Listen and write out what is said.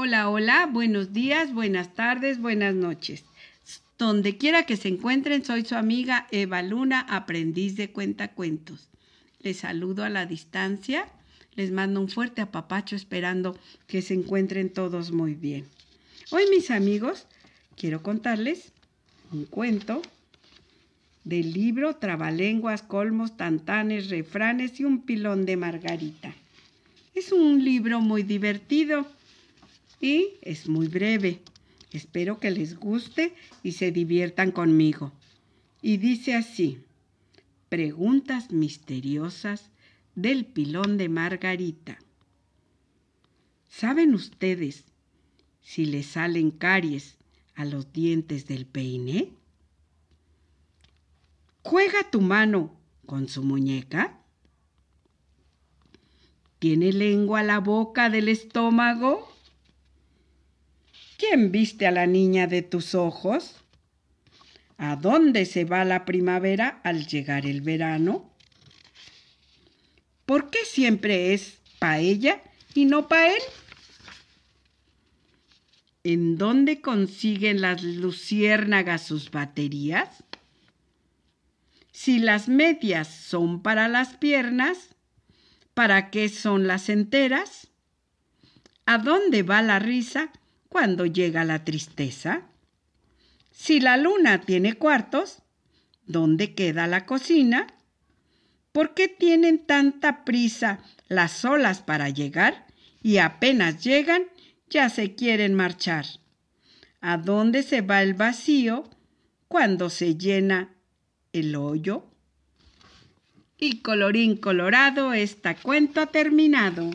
Hola, hola, buenos días, buenas tardes, buenas noches. Donde quiera que se encuentren, soy su amiga Eva Luna, aprendiz de cuentacuentos. Les saludo a la distancia, les mando un fuerte apapacho esperando que se encuentren todos muy bien. Hoy, mis amigos, quiero contarles un cuento del libro Trabalenguas, Colmos, Tantanes, Refranes y un pilón de Margarita. Es un libro muy divertido y es muy breve. Espero que les guste y se diviertan conmigo. Y dice así, preguntas misteriosas del pilón de Margarita. ¿Saben ustedes si le salen caries a los dientes del peine? ¿Juega tu mano con su muñeca? ¿Tiene lengua la boca del estómago? ¿Quién viste a la niña de tus ojos? ¿A dónde se va la primavera al llegar el verano? ¿Por qué siempre es pa' ella y no pa' él? ¿En dónde consiguen las luciérnagas sus baterías? Si las medias son para las piernas, ¿para qué son las enteras? ¿A dónde va la risa cuando llega la tristeza? Si la luna tiene cuartos, ¿dónde queda la cocina? ¿Por qué tienen tanta prisa las olas para llegar y apenas llegan ya se quieren marchar? ¿A dónde se va el vacío cuando se llena el hoyo? Y colorín colorado, esta cuento terminado.